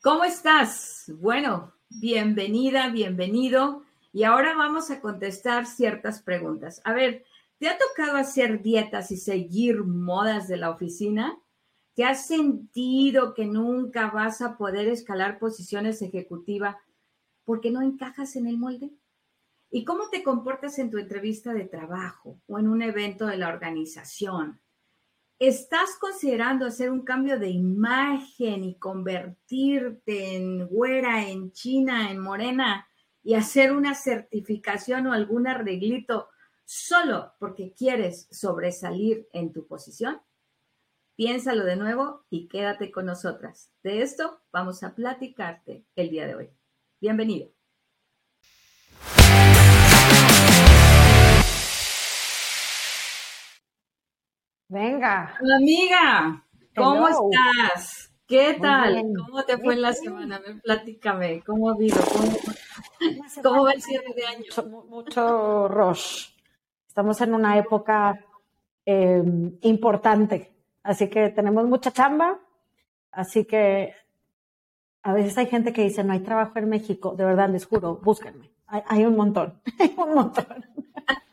¿Cómo estás? Bueno, bienvenida, bienvenido. Y ahora vamos a contestar ciertas preguntas. A ver, ¿te ha tocado hacer dietas y seguir modas de la oficina? ¿Te has sentido que nunca vas a poder escalar posiciones ejecutivas porque no encajas en el molde? ¿Y cómo te comportas en tu entrevista de trabajo o en un evento de la organización? ¿Estás considerando hacer un cambio de imagen y convertirte en güera, en china, en morena y hacer una certificación o algún arreglito solo porque quieres sobresalir en tu posición? Piénsalo de nuevo y quédate con nosotras. De esto vamos a platicarte el día de hoy. Bienvenido. Venga. Amiga, ¿cómo estás? ¿Qué tal? ¿Cómo te fue en la semana? platícame, ¿cómo ha habido? ¿Cómo, va el cierre de año? Mucho, mucho rush. Estamos en una época em, importante, así que tenemos mucha chamba, así que a veces hay gente que dice, no hay trabajo en México, de verdad les juro, búsquenme, hay, un montón, hay un montón.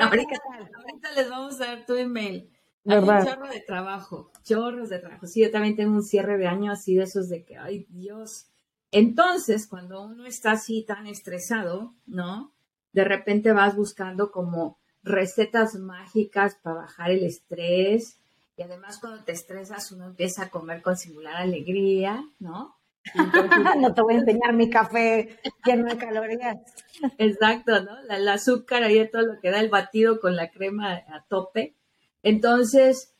ahorita, les vamos a dar tu email. Hay un chorro de trabajo, chorros de trabajo. Sí, yo también tengo un cierre de año así de esos de que, ay Dios. Entonces, cuando uno está así tan estresado, ¿no? De repente vas buscando como recetas mágicas para bajar el estrés. Y además cuando te estresas uno empieza a comer con singular alegría, ¿no? no te voy a enseñar mi café lleno de calorías. Exacto, ¿no? el azúcar ahí todo lo que da el batido con la crema a tope. Entonces,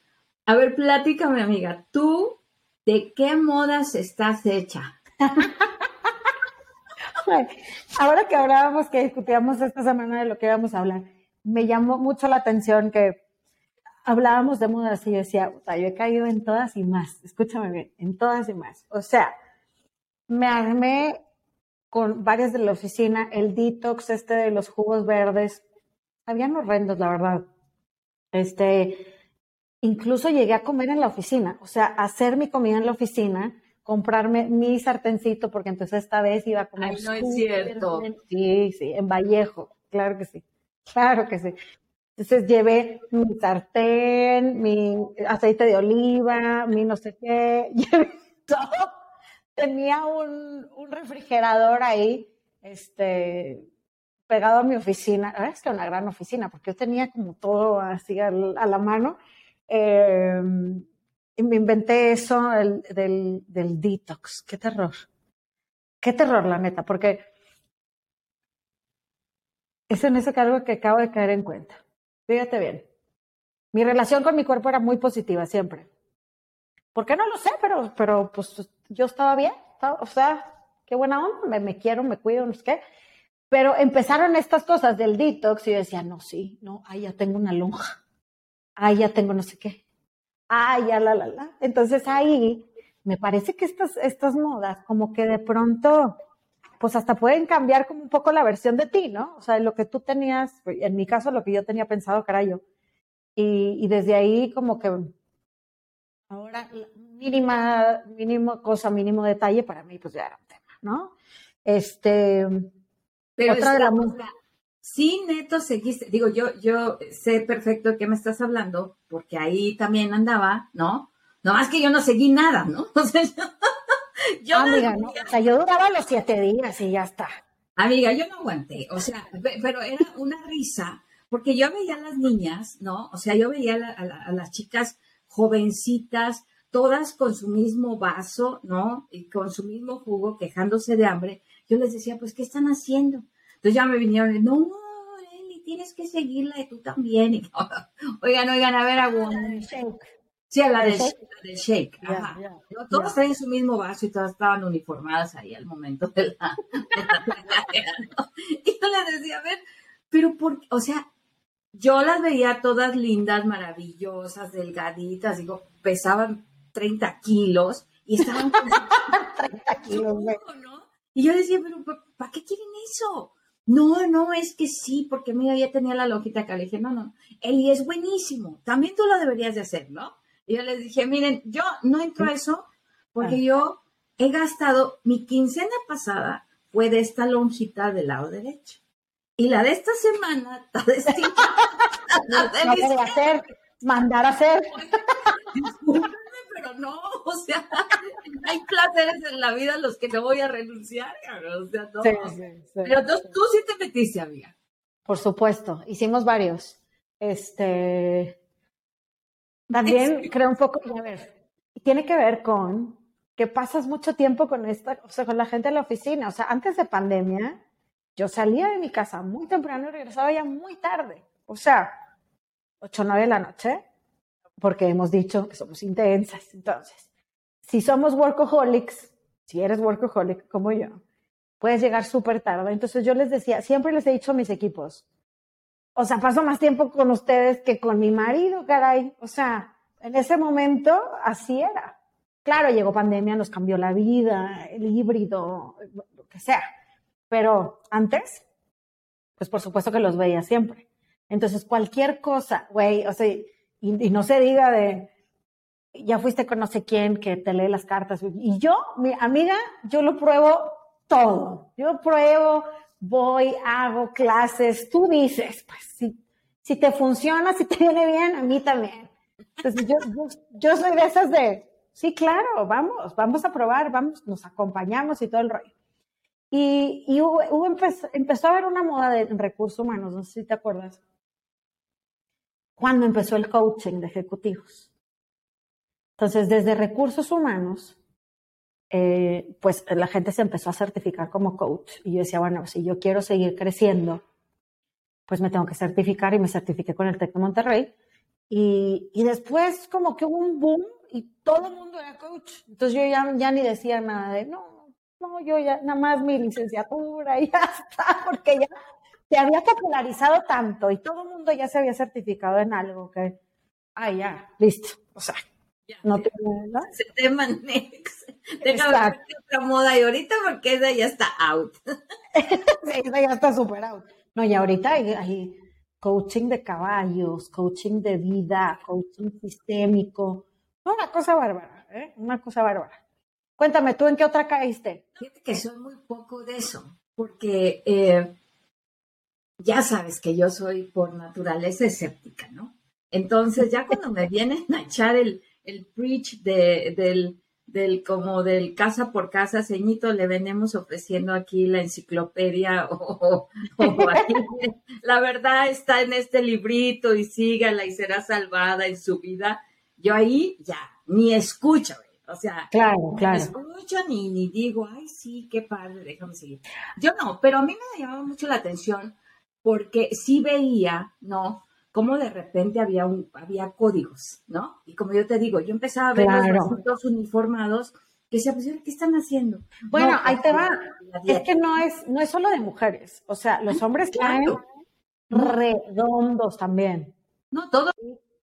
a ver, platícame, amiga, ¿tú de qué modas estás hecha? Ahora que hablábamos, que discutíamos esta semana de lo que íbamos a hablar, me llamó mucho la atención que hablábamos de modas y yo decía, o sea, yo he caído en todas y más, escúchame bien, en todas y más. O sea, me armé con varias de la oficina, el detox este de los jugos verdes, habían horrendos, la verdad. Este, incluso llegué a comer en la oficina, o sea, hacer mi comida en la oficina, comprarme mi sartencito, porque entonces esta vez iba a comer. Ay, no es cierto. Sí, sí, en Vallejo, claro que sí, claro que sí. Entonces llevé mi sartén, mi aceite de oliva, mi no sé qué, llevé todo tenía un, refrigerador ahí, este, pegado a mi oficina. Verdad es que una gran oficina, porque yo tenía como todo así a, la mano. Em, y me inventé eso del, del detox. Qué terror. Qué terror, la neta, porque es en ese cargo que acabo de caer en cuenta. Fíjate bien. Mi relación con mi cuerpo era muy positiva siempre. ¿Por qué no lo sé? Pero, pero pues yo estaba bien, o sea, qué buena onda, me, quiero, me cuido, no sé qué. Pero empezaron estas cosas del detox y yo decía, no, sí, no, ahí ya tengo una lonja, ahí ya tengo no sé qué, ay, ya la, la, la. Entonces ahí me parece que estas, estas modas como que de pronto, pues hasta pueden cambiar como un poco la versión de ti, ¿no? O sea, lo que tú tenías, en mi caso lo que yo tenía pensado que era yo. Y desde ahí como que Ahora, mínima, mínimo cosa, mínimo detalle, para mí, pues ya era un tema, ¿no? Este, pero otra de la música. Sí, neto, seguiste, digo, yo, yo sé perfecto de qué me estás hablando, porque ahí también andaba, ¿no? No más que yo no seguí nada, ¿no? yo Amiga, no, o sea, yo duraba los siete días y ya está. Amiga, yo no aguanté, o sea, pero era una risa, porque yo veía a las niñas, ¿no? O sea, yo veía a las chicas jovencitas, todas con su mismo vaso, ¿no? Y con su mismo jugo, quejándose de hambre. Yo les decía, pues, ¿qué están haciendo? Entonces ya me vinieron, no, Eli, tienes que seguirla y tú también. Y, oigan, oigan, a ver, agua. Sí, la del shake. Ajá. todos traen su mismo vaso y todas estaban uniformadas ahí al momento de la, Y yo les decía, a ver, pero por, o sea, yo las veía todas lindas, maravillosas, delgaditas, digo, pesaban 30 kilos y estaban 30 kilos, ¿no? Y yo decía, pero ¿para qué quieren eso? No, no, es que sí, porque mira, ya tenía la loquita acá. Le dije, no, no, Eli es buenísimo, también tú lo deberías de hacer, ¿no? Y yo les dije, miren, yo no entro a eso porque ah. yo he gastado, mi quincena pasada fue de esta lonjita del lado derecho. Y la de esta semana está distinta. no de hacer, mandar a hacer. Pero no, o sea, hay placeres en la vida a los que no voy a renunciar, o sea, no. Pero tú, tú sí te metiste, amiga. Por supuesto, hicimos varios. Este, también creo un poco, a ver, tiene que ver con que pasas mucho tiempo con esta, o sea, con la gente en la oficina. O sea, antes de pandemia, yo salía de mi casa muy temprano y regresaba ya muy tarde. O sea, 8 o 9 de la noche, porque hemos dicho que somos intensas. Entonces, si somos workaholics, si eres workaholic como yo, puedes llegar súper tarde. Entonces yo les decía, siempre les he dicho a mis equipos, o sea, paso más tiempo con ustedes que con mi marido, caray. O sea, en ese momento así era. Claro, llegó pandemia, nos cambió la vida, el híbrido, lo que sea. Pero antes, pues por supuesto que los veía siempre. Entonces, cualquier cosa, güey, o sea, y, no se diga de, ya fuiste con no sé quién que te lee las cartas. Y yo, mi amiga, yo lo pruebo todo. Yo pruebo voy, hago clases, tú dices, pues si, si te funciona, si te viene bien, a mí también. Entonces yo, yo, soy de esas de, sí, claro, vamos, vamos a probar, vamos, nos acompañamos y todo el rollo. Y, hubo, empezó, a haber una moda de recursos humanos, no sé si te acuerdas, cuando empezó el coaching de ejecutivos. Entonces, desde recursos humanos, eh, pues la gente se empezó a certificar como coach. Y yo decía, bueno, si yo quiero seguir creciendo, pues me tengo que certificar y me certifiqué con el TEC de Monterrey. Y, y después como que hubo un boom y todo el mundo era coach. Entonces yo ya, ya ni decía nada de, no, no, yo ya nada más mi licenciatura y ya está, porque ya se había popularizado tanto y todo el mundo ya se había certificado en algo que, ah, ya, listo. O sea, no te, ¿no? Se. Déjame ver otra moda y ahorita porque esa ya está out. esa ya está super out. No, y ahorita hay, coaching de caballos, coaching de vida, coaching sistémico. Una cosa bárbara, ¿eh? Una cosa bárbara. Cuéntame, ¿tú en qué otra caíste? Fíjate que soy muy poco de eso, porque eh, ya sabes que yo soy por naturaleza escéptica, ¿no? Entonces, ya cuando me vienen a echar el, el preach de, del del como del casa por casa, ceñito, le venimos ofreciendo aquí la enciclopedia o, la verdad está en este librito y sígala y será salvada en su vida. Yo ahí ya ni escucho, o sea, claro, claro. ni escucho ni, ni digo, ay, sí, qué padre, déjame seguir. Yo no, pero a mí me llamaba mucho la atención porque sí veía, ¿no? cómo de repente había, un, había códigos, ¿no? Y como yo te digo, yo empezaba a ver los los uniformados que se pues, ¿qué están haciendo? Bueno, ahí te va. Es que no es, no es solo de mujeres. O sea, los hombres claro. redondos también. No, todo.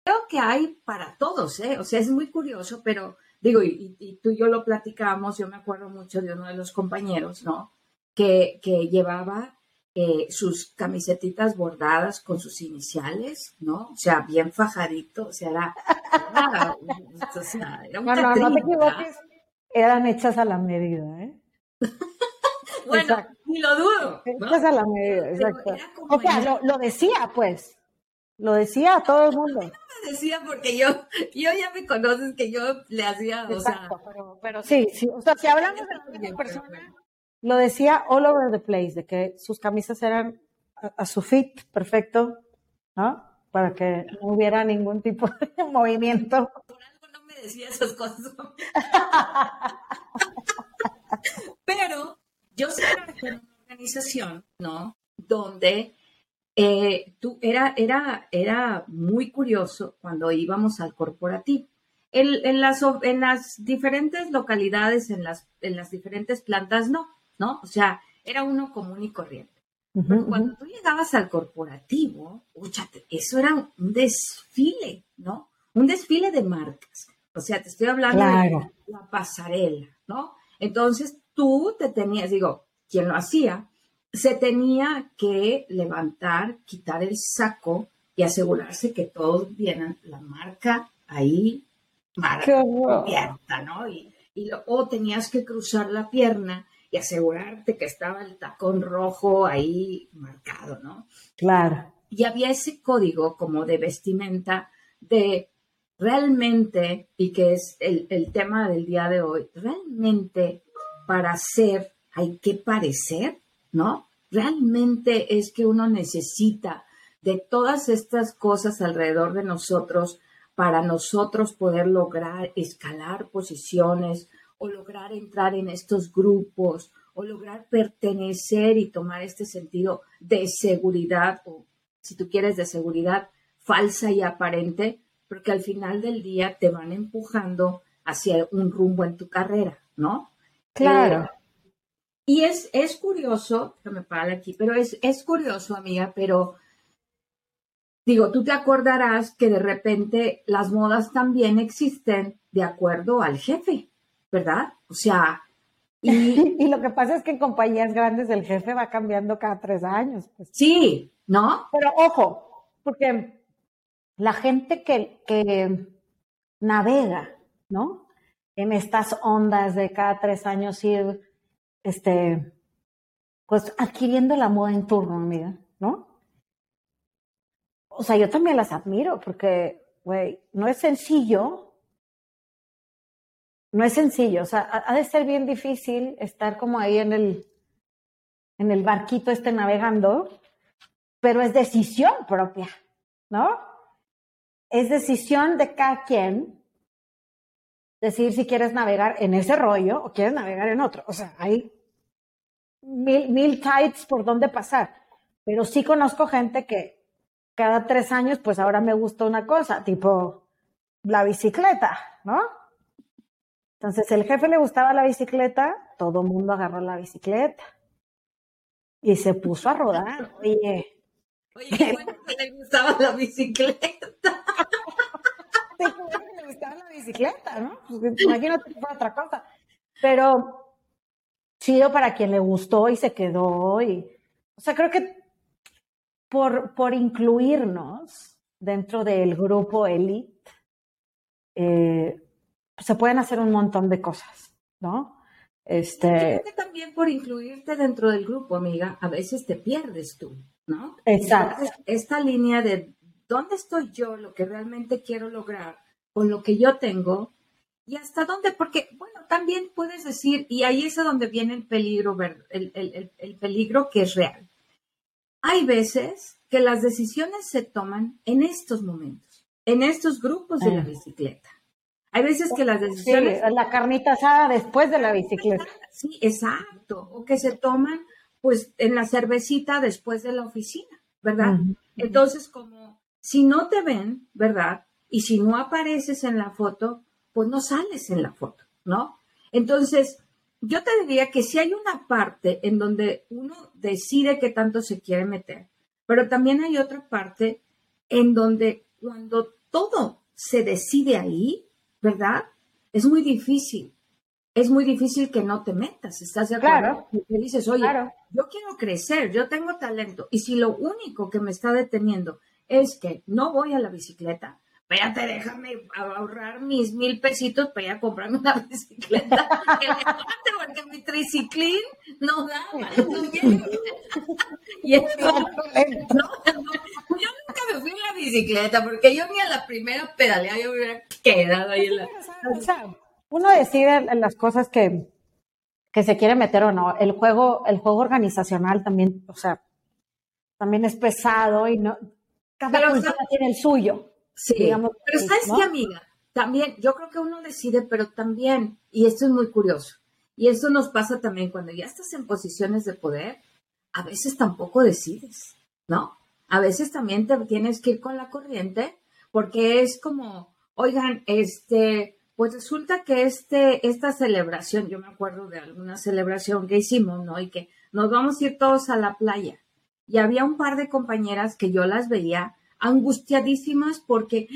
Creo que hay para todos, ¿eh? O sea, es muy curioso, pero digo, y, y tú y yo lo platicamos, yo me acuerdo mucho de uno de los compañeros, ¿no? Que, que llevaba eh, sus camisetitas bordadas con sus iniciales, ¿no? O sea, bien fajadito, o sea, era, o sea, era un no, no te equivoques, eran hechas a la medida, ¿eh? bueno, ni lo dudo. Hechas a la medida, exacto. O sea, lo, lo, decía, pues, lo decía a todo el mundo. No me decía porque yo, yo ya me conoces que yo le hacía, o sea. Pero, pero sí, sí, o sea, si hablamos de la misma persona lo decía all over the place, de que sus camisas eran a, su fit perfecto, ¿no? Para que no hubiera ningún tipo de movimiento. Por algo no me decía esas cosas. Pero yo sé en una organización, ¿no? Donde eh, tú, era, era, era muy curioso cuando íbamos al corporativo. en, las, en las diferentes localidades, en las, en las diferentes plantas, no ¿no? O sea, era uno común y corriente. cuando tú llegabas al corporativo, eso era un desfile, ¿no? Un desfile de marcas. O sea, te estoy hablando de la pasarela, ¿no? Entonces tú te tenías, digo, quien lo hacía, se tenía que levantar, quitar el saco y asegurarse que todos vieran la marca ahí, marca abierta, ¿no? Y, y o tenías que cruzar la pierna y asegurarte que estaba el tacón rojo ahí marcado, ¿no? Claro. Y había ese código como de vestimenta de realmente, y que es el, el tema del día de hoy, realmente para ser hay que parecer, ¿no? Realmente es que uno necesita de todas estas cosas alrededor de nosotros para nosotros poder lograr escalar posiciones o lograr entrar en estos grupos o lograr pertenecer y tomar este sentido de seguridad o si tú quieres de seguridad falsa y aparente, porque al final del día te van empujando hacia un rumbo en tu carrera, ¿no? Claro. Y es, es curioso, me para aquí, pero es, es curioso, amiga, pero digo, tú te acordarás que de repente las modas también existen de acuerdo al jefe, ¿verdad? O sea, y, y, lo que pasa es que en compañías grandes el jefe va cambiando cada tres años. Pues. Sí, ¿no? Pero ojo, porque la gente que, que navega, ¿no? En estas ondas de cada tres años ir, este, pues adquiriendo la moda en turno, amiga, ¿no? O sea, yo también las admiro porque, güey, no es sencillo. No es sencillo, o sea, ha de ser bien difícil estar como ahí en el, en el barquito este navegando, pero es decisión propia, ¿no? Es decisión de cada quien decir si quieres navegar en ese rollo o quieres navegar en otro. O sea, hay mil, mil tides por donde pasar. Pero sí conozco gente que cada tres años, pues ahora me gusta una cosa, tipo la bicicleta, ¿no? Entonces, el jefe le gustaba la bicicleta, todo el mundo agarró la bicicleta y se puso a rodar. Oye, Oye, bueno que le gustaba la bicicleta. le gustaba la bicicleta, ¿no? Pues, imagínate que otra cosa. Pero chido para quien le gustó y se quedó. Y, o sea, creo que por, por incluirnos dentro del grupo elite, eh, se pueden hacer un montón de cosas, ¿no? Este... también por incluirte dentro del grupo, amiga, a veces te pierdes tú. ¿no? Exacto. esta línea de dónde estoy yo, lo que realmente quiero lograr con lo que yo tengo y hasta dónde, porque, bueno, también puedes decir, y ahí es a donde viene el peligro, el, el, el peligro que es real. Hay veces que las decisiones se toman en estos momentos, en estos grupos de la bicicleta. Hay veces que las decisiones... Sí, la carnita asada después de la bicicleta. Sí, exacto. O que se toman pues en la cervecita después de la oficina, ¿verdad? Entonces, como si no te ven, ¿verdad? Y si no apareces en la foto, pues no sales en la foto, ¿no? Entonces, yo te diría que si hay una parte en donde uno decide qué tanto se quiere meter, pero también hay otra parte en donde cuando todo se decide ahí, ¿verdad? Es muy difícil es muy difícil que no te metas, ¿estás de acuerdo? Claro. Y dices, oye, yo quiero crecer, yo tengo talento, y si lo único que me está deteniendo es que no voy a la bicicleta, espérate, déjame ahorrar mis mil pesitos para ir a comprarme una bicicleta, porque mi triciclín no da, no y esto, no, yo nunca me fui a la bicicleta, porque yo ni a la primera pedalea yo me hubiera quedado ahí en la uno decide las cosas que, que se quiere meter o no. El juego, el juego organizacional también, o sea, también es pesado y no, cada pero, tiene el suyo. Sí, digamos, pero ¿sabes qué, amiga? También, yo creo que uno decide, pero también, y esto es muy curioso, y esto nos pasa también cuando ya estás en posiciones de poder, a veces tampoco decides, ¿no? A veces también te tienes que ir con la corriente, porque es como, oigan, este, pues resulta que este, esta celebración, yo me acuerdo de alguna celebración que hicimos, ¿no? Y que nos vamos a ir todos a la playa. Y había un par de compañeras que yo las veía angustiadísimas porque,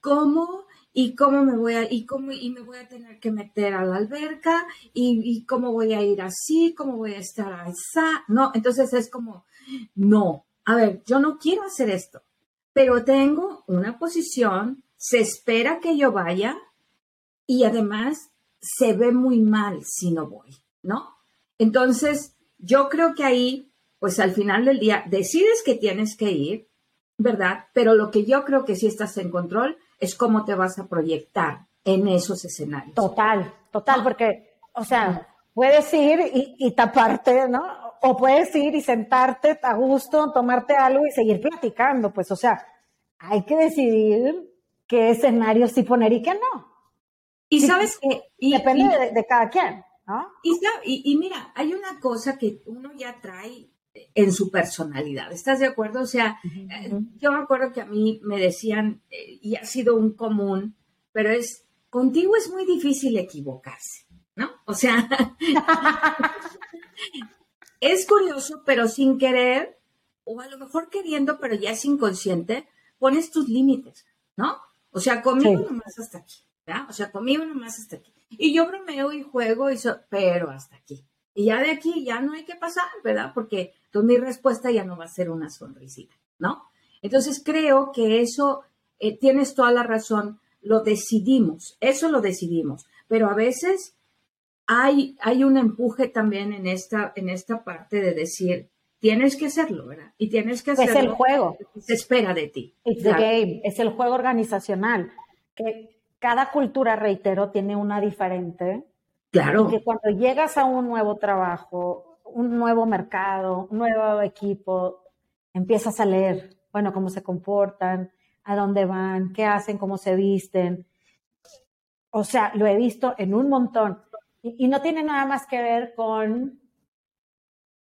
¿cómo? ¿Y cómo me voy a, y cómo, y me voy a tener que meter a la alberca? ¿Y, cómo voy a ir así? ¿Cómo voy a estar así? No, entonces es como, no, a ver, yo no quiero hacer esto, pero tengo una posición, se espera que yo vaya, y además, se ve muy mal si no voy, ¿no? Entonces, yo creo que ahí, pues al final del día, decides que tienes que ir, ¿verdad? Pero lo que yo creo que sí estás en control es cómo te vas a proyectar en esos escenarios. Total, total, porque, o sea, puedes ir y, taparte, ¿no? O puedes ir y sentarte a gusto, tomarte algo y seguir platicando, pues, o sea, hay que decidir qué escenario sí poner y qué no. Y sabes que... Depende de, cada quien, ¿no? Y, y, mira, hay una cosa que uno ya trae en su personalidad. ¿Estás de acuerdo? O sea, eh, yo me acuerdo que a mí me decían, eh, y ha sido un común, pero es, contigo es muy difícil equivocarse, ¿no? O sea, es curioso, pero sin querer, o a lo mejor queriendo, pero ya es inconsciente, pones tus límites, ¿no? O sea, conmigo nomás hasta aquí, ¿verdad? O sea, conmigo nomás hasta aquí. Y yo bromeo y juego, y pero hasta aquí. Y ya de aquí ya no hay que pasar, ¿verdad? Porque entonces mi respuesta ya no va a ser una sonrisita, ¿no? Entonces creo que eso, eh, tienes toda la razón, lo decidimos, eso lo decidimos, pero a veces hay, hay un empuje también en esta, en esta parte de decir, tienes que hacerlo, ¿verdad? Y tienes que hacerlo. Es el juego. Se espera de ti. It's the game, es el juego organizacional, que cada cultura, reitero, tiene una diferente. Claro. Y que cuando llegas a un nuevo trabajo, un nuevo mercado, un nuevo equipo, empiezas a leer, bueno, cómo se comportan, a dónde van, qué hacen, cómo se visten. O sea, lo he visto en un montón. Y, no tiene nada más que ver con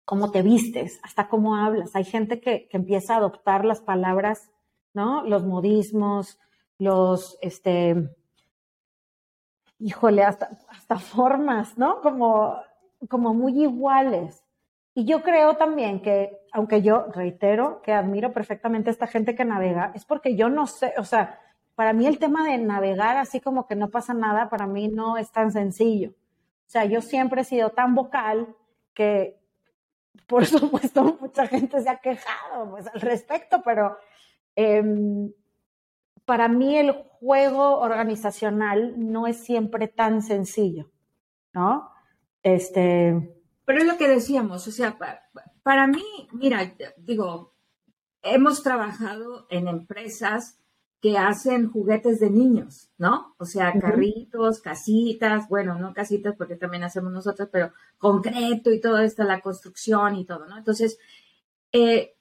cómo te vistes, hasta cómo hablas. Hay gente que, empieza a adoptar las palabras, ¿no? Los modismos, los, este, híjole, hasta, hasta formas, ¿no? Como como muy iguales. Y yo creo también que, aunque yo reitero que admiro perfectamente a esta gente que navega, es porque yo no sé, o sea, para mí el tema de navegar así como que no pasa nada, para mí no es tan sencillo. O sea, yo siempre he sido tan vocal que, por supuesto, mucha gente se ha quejado pues, al respecto, pero em, para mí el juego organizacional no es siempre tan sencillo, ¿no? Este. Pero es lo que decíamos, o sea, para, mí, mira, digo, hemos trabajado en empresas que hacen juguetes de niños, ¿no? O sea, carritos, casitas, bueno, no casitas porque también hacemos nosotros, pero concreto y todo esto, la construcción y todo, ¿no? Entonces, eh,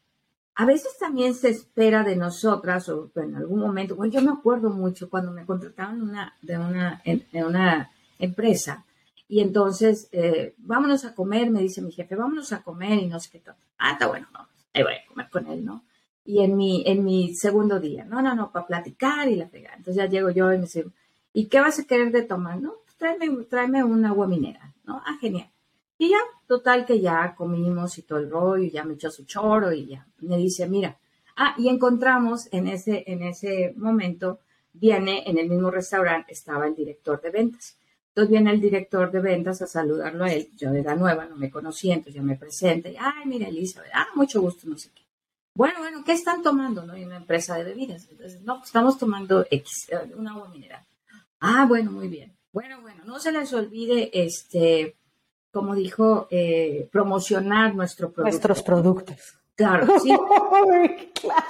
a veces también se espera de nosotras, o en algún momento, bueno, yo me acuerdo mucho cuando me contrataron una, de una, en una empresa, y entonces, eh, vámonos a comer, me dice mi jefe, vámonos a comer y no sé qué tal. Ah, está bueno, vamos, ahí voy a comer con él, ¿no? Y en mi, en mi segundo día, no, no, no, para platicar y la fregada. Entonces ya llego yo y me dice, ¿y qué vas a querer de tomar? No, pues tráeme, tráeme un agua mineral, ¿no? Ah, genial. Y ya, total que ya comimos y todo el rollo, y ya me echó su choro y ya. Me dice, mira, ah, y encontramos en ese, en ese momento, viene en el mismo restaurante, estaba el director de ventas. Entonces viene el director de ventas a saludarlo a él. Yo era nueva, no me conocía, entonces ya me presenta. Y, Ay, mira, Elizabeth, ah, mucho gusto, no sé qué. Bueno, bueno, ¿qué están tomando? No hay una empresa de bebidas. Entonces, no, pues, estamos tomando X, eh, un agua mineral. Ah, bueno, muy bien. Bueno, bueno, no se les olvide, este, como dijo, eh, promocionar nuestro producto. Nuestros productos. Claro, sí. claro.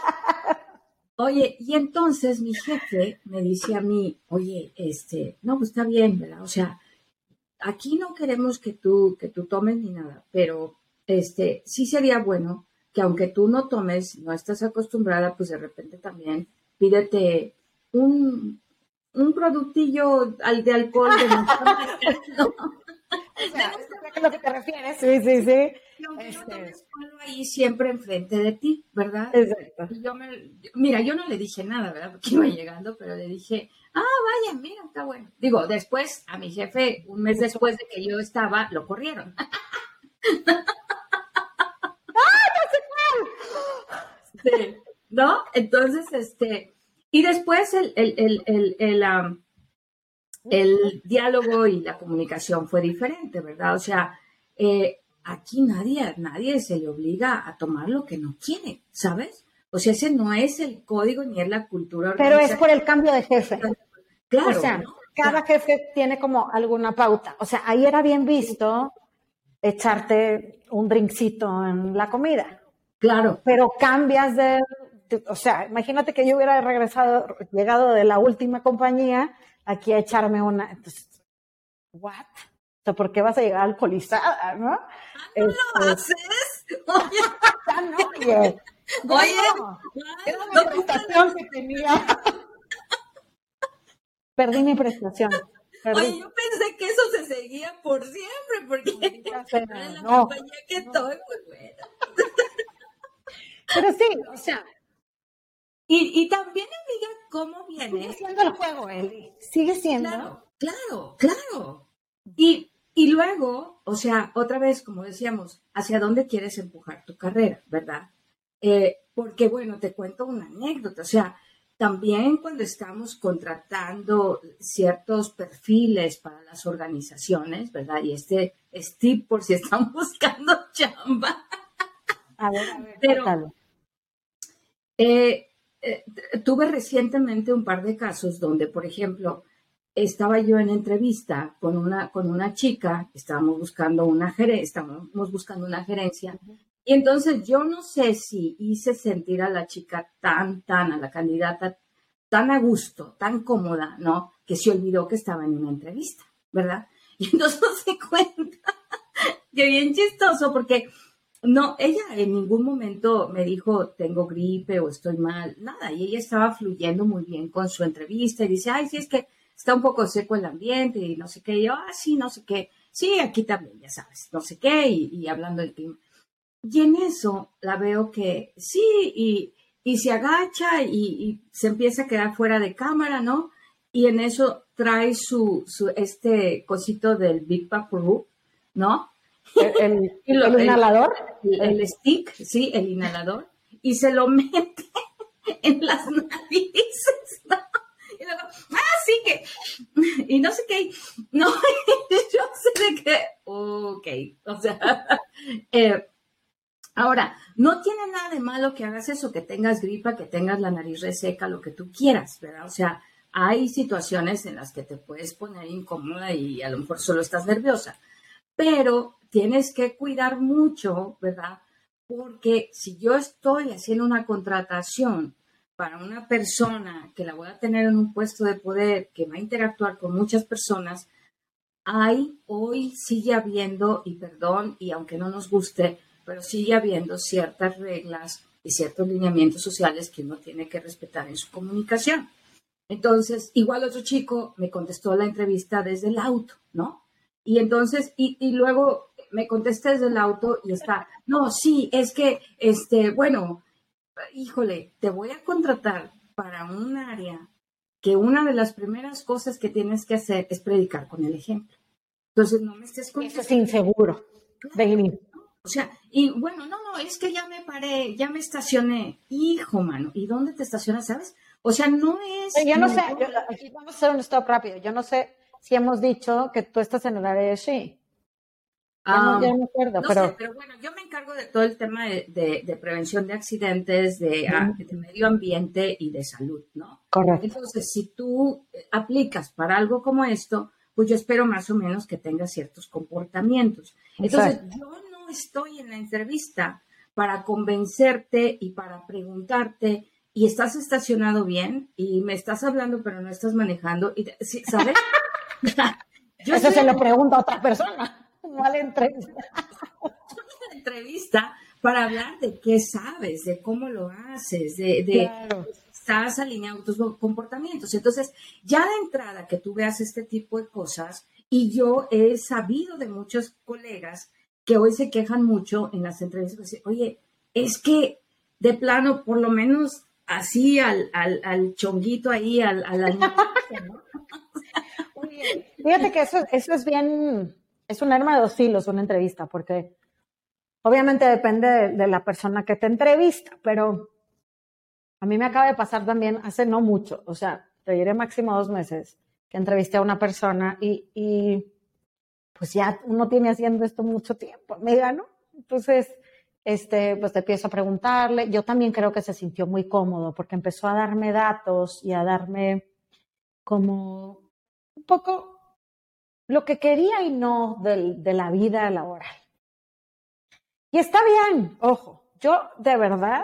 Oye, y entonces mi jefe me dice a mí, oye, este, no, pues está bien, ¿verdad? O sea, aquí no queremos que tú, que tú tomes ni nada, pero este, sí sería bueno que aunque tú no tomes, no estás acostumbrada, pues de repente también pídete un, un productillo al de alcohol de ¿no? O lo que te refieres, sí, sí, sí. Este... ahí siempre enfrente de ti, ¿verdad? Exacto. yo me, mira, yo no le dije nada, ¿verdad? Porque iba llegando, pero le dije, ah, vaya, mira, está bueno. Digo, después, a mi jefe, un mes después de que yo estaba, lo corrieron. ¡Ah, no Sí, ¿no? Entonces, este, y después el, el, el, el, el, el diálogo y la comunicación fue diferente, ¿verdad? O sea, eh, aquí nadie, nadie se le obliga a tomar lo que no quiere, ¿sabes? O sea, ese no es el código ni es la cultura. Pero es por el cambio de jefe. Claro. O sea, cada jefe tiene como alguna pauta. O sea, ahí era bien visto echarte un drinkcito en la comida. Claro. Pero cambias de, o sea, imagínate que yo hubiera regresado, llegado de la última compañía aquí a echarme una. Entonces, ¿what? Sea, ¿por qué vas a llegar alcoholizada, no? Ah, ¿No lo este, haces? Oye, no, oye. Oye, era la prestación que tenía. Perdí mi prestación. Oye, yo pensé que eso se seguía por siempre, porque en la compañía que estoy, pues bueno. Pero sí, o sea. Y, y también, amiga, ¿cómo viene? Sigue siendo el juego, Eli. Sigue siendo. Claro, claro, claro. Y, y luego, o sea, otra vez, como decíamos, ¿hacia dónde quieres empujar tu carrera, verdad? Eh, porque, bueno, te cuento una anécdota. O sea, también cuando estamos contratando ciertos perfiles para las organizaciones, ¿verdad? Y este es tip por si están buscando chamba. A ver, a ver, Pero, eh, eh, tuve recientemente un par de casos donde, por ejemplo, estaba yo en entrevista con una, con una chica, estábamos buscando una estábamos buscando una gerencia, y entonces yo no sé si hice sentir a la chica tan, tan, a la candidata tan a gusto, tan cómoda, ¿no? Que se olvidó que estaba en una entrevista, ¿verdad? Y entonces se cuenta que bien chistoso porque no, ella en ningún momento me dijo tengo gripe o estoy mal, nada, y ella estaba fluyendo muy bien con su entrevista y dice, ay, sí, es que está un poco seco el ambiente y no sé qué, y yo, ah, sí, no sé qué, sí, aquí también, ya sabes, no sé qué, y, y hablando del clima. Y en eso la veo que sí, y, y se agacha y, se empieza a quedar fuera de cámara, ¿no? Y en eso trae su, su este cosito del Big Papu, ¿no? El, inhalador. El, stick, sí, el inhalador. Y se lo mete en las narices, ¿no? Y luego, ah, sí que, y no sé qué, no, yo sé de qué, ok, o sea, eh, Ahora, no tiene nada de malo que hagas eso, que tengas gripa, que tengas la nariz reseca, lo que tú quieras, ¿verdad? O sea, hay situaciones en las que te puedes poner incómoda y a lo mejor solo estás nerviosa, pero tienes que cuidar mucho, ¿verdad? Porque si yo estoy haciendo una contratación para una persona que la voy a tener en un puesto de poder, que va a interactuar con muchas personas, hay, hoy sigue habiendo, y perdón, y aunque no nos guste, pero sigue habiendo ciertas reglas y ciertos lineamientos sociales que uno tiene que respetar en su comunicación. Entonces, igual otro chico me contestó la entrevista desde el auto, ¿no? Y entonces, y, y luego me contesta desde el auto y está, no, sí, es que, este, bueno, híjole, te voy a contratar para un área que una de las primeras cosas que tienes que hacer es predicar con el ejemplo. Entonces, no me estés contestando. Eso es inseguro. O sea, y bueno, no, no, es que ya me paré, ya me estacioné. Hijo, mano, ¿y dónde te estacionas, sabes? O sea, no es... Yo no sé, aquí vamos a hacer un stop rápido. Yo no sé si hemos dicho que tú estás en el área de sí. Ah, ya no, me acuerdo, pero... Sé, pero bueno, yo me encargo de todo el tema de, prevención de accidentes, de, ah, de, medio ambiente y de salud, ¿no? Correcto. Entonces, si tú aplicas para algo como esto, pues yo espero más o menos que tengas ciertos comportamientos. Entonces, yo estoy en la entrevista para convencerte y para preguntarte, y estás estacionado bien, y me estás hablando, pero no estás manejando, y, ¿sabes? Eso se lo pregunto a otra persona, no a la entrevista. entrevista para hablar de qué sabes, de cómo lo haces, de, de estás alineado tus comportamientos. Entonces, ya de entrada que tú veas este tipo de cosas, y yo he sabido de muchos colegas que hoy se quejan mucho en las entrevistas, oye, es que de plano, por lo menos así al, al, chonguito ahí, al, al Fíjate que eso, eso es bien, es un arma de dos filos, una entrevista, porque obviamente depende de, la persona que te entrevista, pero a mí me acaba de pasar también hace no mucho, o sea, te diré máximo dos meses, que entrevisté a una persona y, y pues ya uno tiene haciendo esto mucho tiempo, amiga, ¿no? Entonces, este, pues te empiezo a preguntarle. Yo también creo que se sintió muy cómodo porque empezó a darme datos y a darme como un poco lo que quería y no de la vida laboral. Y está bien, ojo, yo de verdad,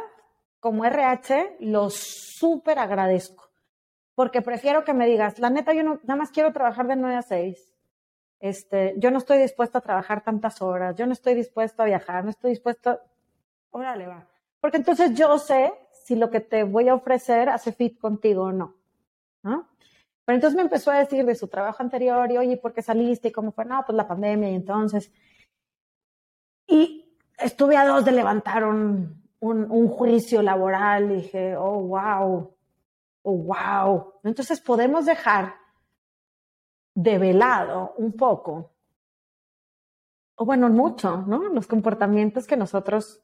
como RH, lo súper agradezco, porque prefiero que me digas, la neta, yo no, nada más quiero trabajar de 9 a 6. Este, yo no estoy dispuesto a trabajar tantas horas, yo no estoy dispuesto a viajar, no estoy dispuesto, órale, va. Porque entonces yo sé si lo que te voy a ofrecer hace fit contigo o no. ¿no? Pero entonces me empezó a decir de su trabajo anterior y, oye, ¿por qué saliste? ¿Y cómo fue? No, pues la pandemia y entonces. Y estuve a dos de levantar un, un, juicio laboral y dije, oh, wow, oh, wow. Entonces podemos dejar de velado un poco, o bueno, mucho, ¿no? Los comportamientos que nosotros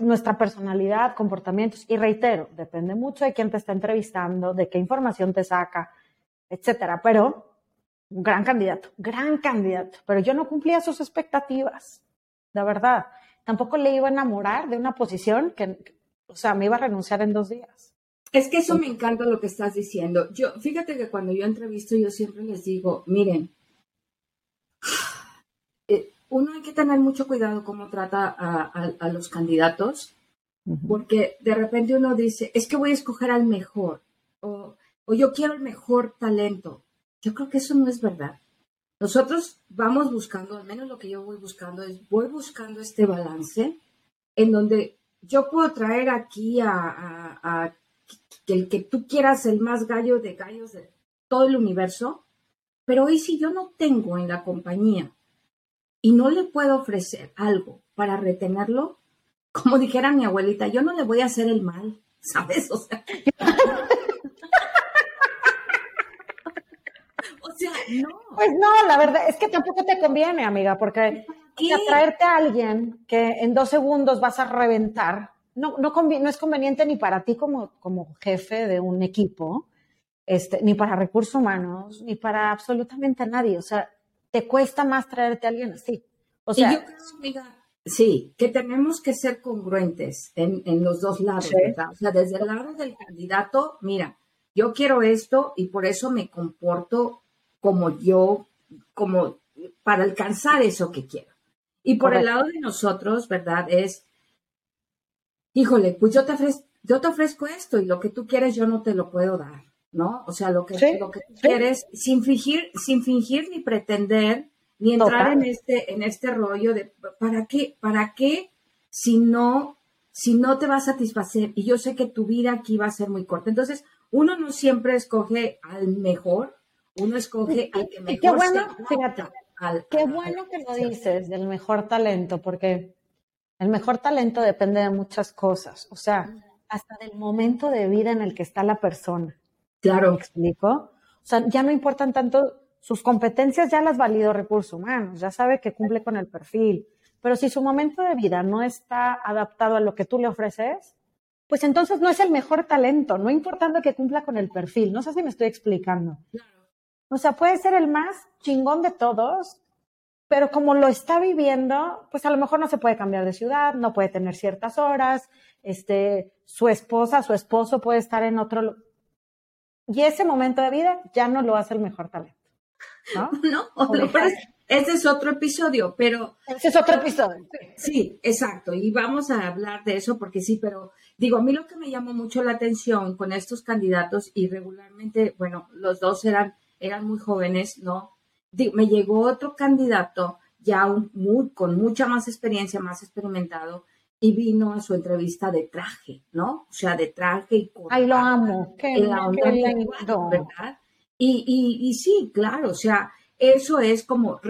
nuestra personalidad, comportamientos, y reitero, depende mucho de quién te está entrevistando, de qué información te saca, etcétera, pero un gran candidato, gran candidato, pero yo no cumplía sus expectativas, de verdad. Tampoco le iba a enamorar de una posición que, o sea, me iba a renunciar en dos días. Es que eso me encanta lo que estás diciendo. Yo, fíjate que cuando yo entrevisto, yo siempre les digo, miren, uno hay que tener mucho cuidado cómo trata a, los candidatos, porque de repente uno dice, es que voy a escoger al mejor, o, yo quiero el mejor talento. Yo creo que eso no es verdad. Nosotros vamos buscando, al menos lo que yo voy buscando es, voy buscando este balance en donde yo puedo traer aquí a, a el que tú quieras el más gallo de gallos de todo el universo, pero hoy si yo no tengo en la compañía y no le puedo ofrecer algo para retenerlo, como dijera mi abuelita, yo no le voy a hacer el mal, ¿sabes? O sea, o sea no. Pues no, la verdad es que tampoco te conviene, amiga, porque atraerte a alguien que en dos segundos vas a reventar, no, no, no es conveniente ni para ti como, como jefe de un equipo, este, ni para recursos humanos, ni para absolutamente nadie. O sea, te cuesta más traerte a alguien así. O sea, yo creo, amiga, sí, que tenemos que ser congruentes en, los dos lados, ¿verdad? O sea, desde el lado del candidato, mira, yo quiero esto y por eso me comporto como yo, como para alcanzar eso que quiero. Y por el lado de nosotros, ¿verdad? Es, híjole, pues yo te, ofrezco, yo te ofrezco esto y lo que tú quieres yo no te lo puedo dar. ¿No? O sea, lo que, lo que quieres, sin fingir, sin fingir ni pretender, ni entrar en este, en este rollo de ¿para qué? ¿Para qué si no, si no te va a satisfacer? Y yo sé que tu vida aquí va a ser muy corta. Entonces, uno no siempre escoge al mejor, uno escoge al que mejor. Qué bueno, fíjate, qué bueno que lo dices del mejor talento, porque el mejor talento depende de muchas cosas. O sea, hasta del momento de vida en el que está la persona. Claro. ¿Me explico? O sea, ya no importan tanto sus competencias, ya las validó recursos humanos, ya sabe que cumple con el perfil. Pero si su momento de vida no está adaptado a lo que tú le ofreces, pues entonces no es el mejor talento, no importando que cumpla con el perfil. No sé si me estoy explicando. O sea, puede ser el más chingón de todos, pero como lo está viviendo, pues a lo mejor no se puede cambiar de ciudad, no puede tener ciertas horas, este, su esposa, su esposo puede estar en otro, y ese momento de vida ya no lo hace el mejor talento. No, no, ese es otro episodio, pero... Ese es otro episodio. Sí, exacto, y vamos a hablar de eso porque sí, pero digo, a mí lo que me llamó mucho la atención con estos candidatos y regularmente, bueno, los dos eran, eran muy jóvenes, ¿no? me llegó otro candidato ya muy, con mucha más experiencia, más experimentado, y vino a su entrevista de traje, ¿no? O sea, de traje y Ay, lo amo. Qué, lindo. ¿verdad? Y, y, y, sí, claro, o sea, eso es como,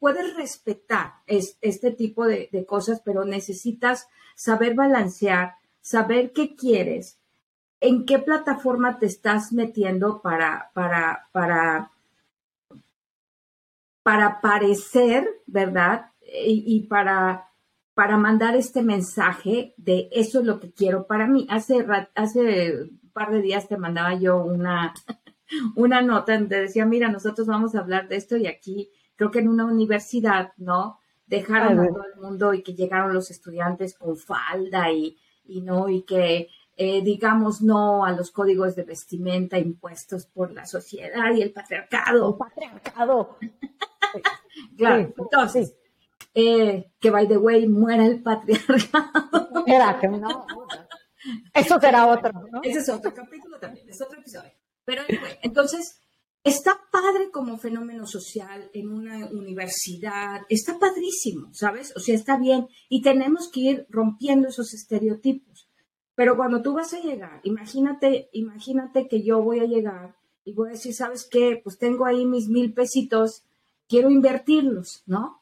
puedes respetar este tipo de, de, cosas, pero necesitas saber balancear, saber qué quieres, en qué plataforma te estás metiendo para, para, para, para parecer, ¿verdad? y, y para para mandar este mensaje de eso es lo que quiero para mí. Hace, hace un par de días te mandaba yo una, una nota donde decía, mira, nosotros vamos a hablar de esto y aquí creo que en una universidad, ¿no? Dejaron a todo el mundo y que llegaron los estudiantes con falda y, y no, y que eh, digamos no a los códigos de vestimenta impuestos por la sociedad y el patriarcado. El patriarcado. claro, entonces, eh, que by the way, muera el patriarcado. Era que no. Eso será otro, ¿no? Ese es otro capítulo también, es otro episodio. Pero entonces, está padre como fenómeno social en una universidad, está padrísimo, ¿sabes? O sea, está bien y tenemos que ir rompiendo esos estereotipos. Pero cuando tú vas a llegar, imagínate, imagínate que yo voy a llegar y voy a decir, ¿sabes qué? Pues tengo ahí mis mil pesitos, quiero invertirlos, ¿no?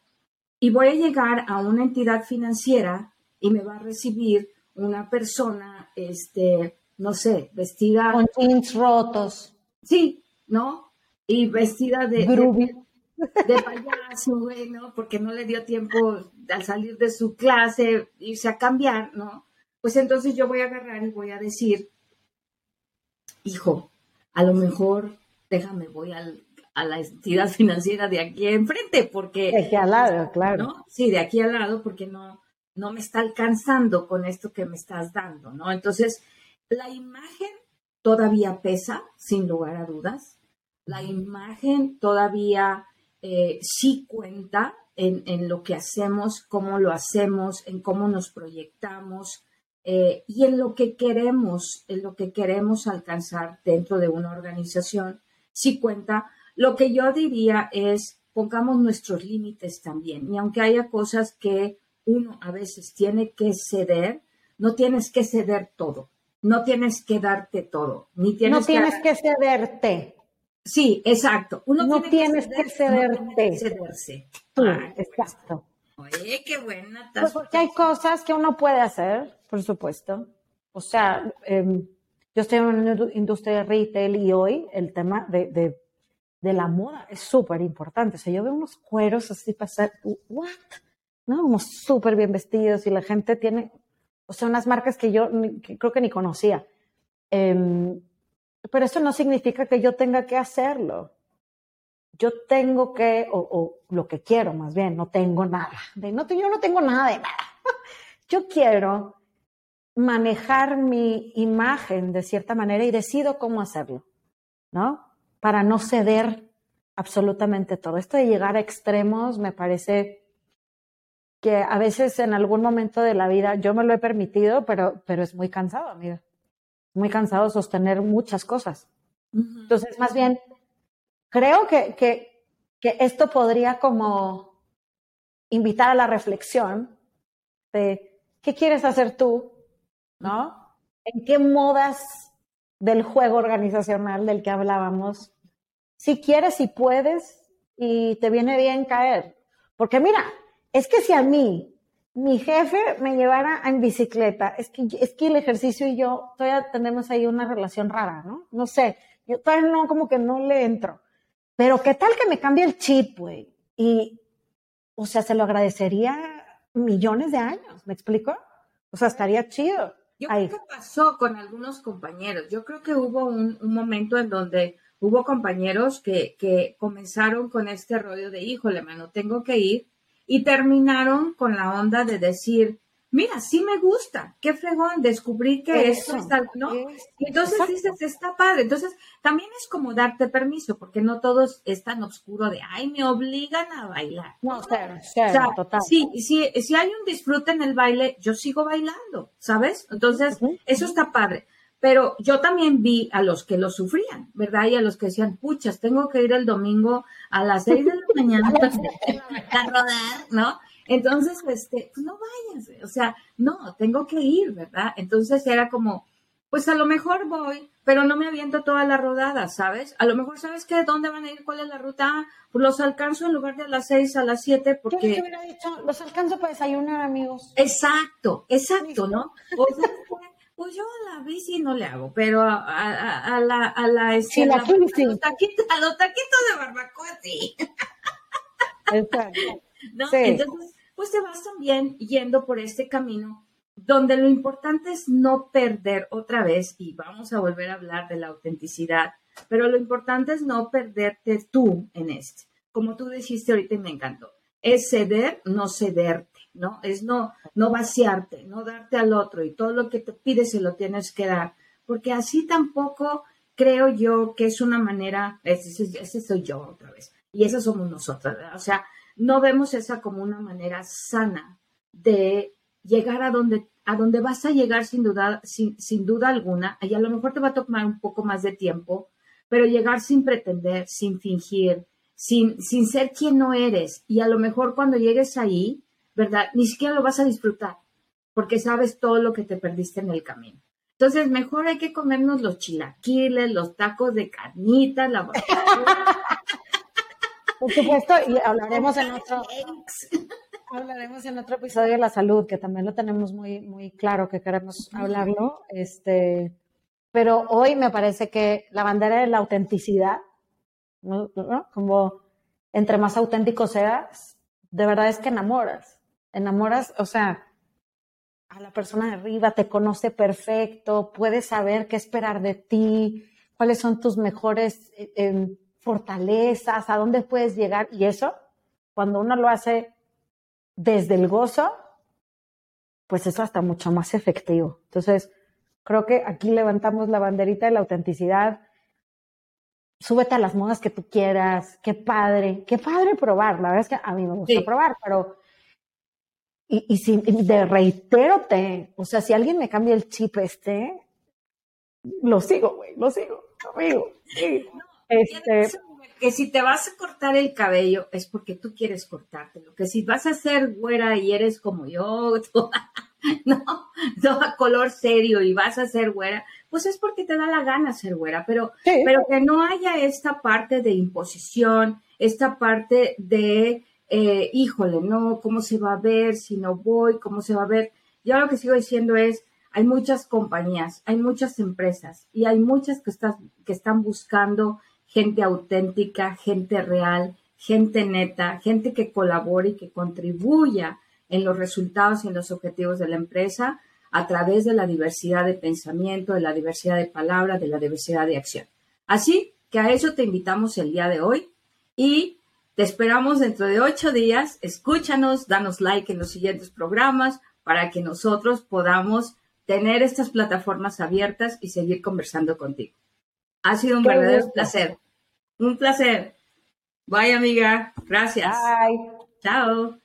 Y voy a llegar a una entidad financiera y me va a recibir una persona, este, no sé, vestida. Con jeans rotos. Sí, ¿no? Y vestida de, de, payaso, güey, ¿no? Porque no le dio tiempo al salir de su clase, irse a cambiar, ¿no? Pues entonces yo voy a agarrar y voy a decir, hijo, a lo mejor déjame, voy al, a la entidad financiera de aquí enfrente, porque... De aquí al lado, claro. Sí, de aquí al lado, porque no, no me está alcanzando con esto que me estás dando, ¿no? Entonces, la imagen todavía pesa, sin lugar a dudas. La imagen todavía eh, sí cuenta en, en, lo que hacemos, cómo lo hacemos, en cómo nos proyectamos eh, y en lo que queremos, en lo que queremos alcanzar dentro de una organización, sí cuenta. Lo que yo diría es pongamos nuestros límites también. Y aunque haya cosas que uno a veces tiene que ceder, no tienes que ceder todo no tienes que darte todo, ni tienes no tienes que, cederte. Sí, exacto. Uno no tienes que, cederte. cederse. Tú, exacto. Oye, qué buena. Pues porque hay cosas que uno puede hacer, por supuesto. O sea, em, yo estoy en una industria de retail y hoy el tema de, de, de la moda es súper importante. O sea, yo veo unos cueros así pasar, ¿what? ¿No? Como súper bien vestidos y la gente tiene o sea, unas marcas que yo creo que ni conocía. Em, pero eso no significa que yo tenga que hacerlo. Yo tengo que, o, lo que quiero más bien, no tengo nada. De, no, yo no tengo nada de nada. Yo quiero manejar mi imagen de cierta manera y decido cómo hacerlo, ¿no? Para no ceder absolutamente todo. Esto de llegar a extremos me parece que a veces en algún momento de la vida yo me lo he permitido, pero, pero es muy cansado, amiga. Muy cansado sostener muchas cosas. Entonces, más bien, creo que, que, que esto podría como invitar a la reflexión de qué quieres hacer tú, ¿no? ¿En qué modas del juego organizacional del que hablábamos? Si quieres, si puedes y te viene bien caer. Porque mira, es que si a mí mi jefe me llevara en bicicleta, es que, es que el ejercicio y yo todavía tenemos ahí una relación rara, ¿no? No sé, yo todavía no, como que no le entro. Pero qué tal que me cambie el chip, güey. Y, o sea, se lo agradecería millones de años, ¿me explico? O sea, estaría chido. Yo creo que pasó con algunos compañeros. Yo creo que hubo un, un momento en donde hubo compañeros que, que comenzaron con este rollo de, híjole, mano, tengo que ir y terminaron con la onda de decir, mira, sí me gusta, qué fregón, descubrí que esto está, ¿no? entonces dices, está padre. Entonces, también es como darte permiso, porque no todos es tan oscuro de, ay, me obligan a bailar. No, claro, claro, total. Sí, si, si hay un disfrute en el baile, yo sigo bailando, ¿sabes? Entonces, eso está padre. Pero yo también vi a los que lo sufrían, ¿verdad? Y a los que decían, puchas, tengo que ir el domingo a las seis de la mañana a rodar, ¿no? Entonces, este, pues no vayas, o sea, no, tengo que ir, ¿verdad? Entonces era como, pues a lo mejor voy, pero no me aviento toda la rodada, ¿sabes? A lo mejor, ¿sabes qué? ¿Dónde van a ir? ¿Cuál es la ruta? Pues los alcanzo en lugar de a las seis, a las siete, porque... Yo hubiera dicho, los alcanzo para desayunar, amigos. Exacto, exacto, ¿no? O sea, pues yo a la bici no le hago, pero a, a, la, a la, este, la, a, los taquitos, a los taquitos de barbacoa, sí. ¿No? Entonces, pues te vas también yendo por este camino donde lo importante es no perder otra vez, y vamos a volver a hablar de la autenticidad, pero lo importante es no perderte tú en este. Como tú dijiste ahorita y me encantó, es ceder, no cederte. ¿no? Es no, no vaciarte, no darte al otro y todo lo que te pides se lo tienes que dar, porque así tampoco creo yo que es una manera, ese, soy yo otra vez, y esa somos nosotras, o sea, no vemos esa como una manera sana de llegar a donde, a donde vas a llegar sin duda, sin, sin duda alguna, y a lo mejor te va a tomar un poco más de tiempo, pero llegar sin pretender, sin fingir, sin, sin ser quien no eres, y a lo mejor cuando llegues ahí, ¿verdad? Ni siquiera lo vas a disfrutar, porque sabes todo lo que te perdiste en el camino. Entonces, mejor hay que comernos los chilaquiles, los tacos de carnita, la Por supuesto, y hablaremos en otro hablaremos en otro episodio de la salud, que también lo tenemos muy, muy claro que queremos hablarlo. Este, pero hoy me parece que la bandera de la autenticidad, como entre más auténtico seas, de verdad es que enamoras. Enamoras, o sea, a la persona de arriba, te conoce perfecto, puedes saber qué esperar de ti, cuáles son tus mejores eh, em, fortalezas, a dónde puedes llegar. Y eso, cuando uno lo hace desde el gozo, pues eso está mucho más efectivo. Entonces, creo que aquí levantamos la banderita de la autenticidad. Súbete a las modas que tú quieras, qué padre, qué padre probar. La verdad es que a mí me gusta probar, pero y, y, si, de reiterote, o sea, si alguien me cambia el chip este, lo sigo, güey, lo sigo, amigo. Este, que si te vas a cortar el cabello es porque tú quieres cortártelo. Que si vas a ser güera y eres como yo, no, no a color serio y vas a ser güera, pues es porque te da la gana ser güera. Pero, pero que no haya esta parte de imposición, esta parte de eh, híjole, no, ¿cómo se va a ver si no voy? ¿Cómo se va a ver? Yo lo que sigo diciendo es, hay muchas compañías, hay muchas empresas y hay muchas que, que están buscando gente auténtica, gente real, gente neta, gente que colabore y que contribuya en los resultados y en los objetivos de la empresa a través de la diversidad de pensamiento, de la diversidad de palabras, de la diversidad de acción. Así que a eso te invitamos el día de hoy y te esperamos dentro de ocho días. Escúchanos, danos like en los siguientes programas para que nosotros podamos tener estas plataformas abiertas y seguir conversando contigo. Ha sido un verdadero placer. Un placer. Bye, amiga. Gracias. Bye. Chao.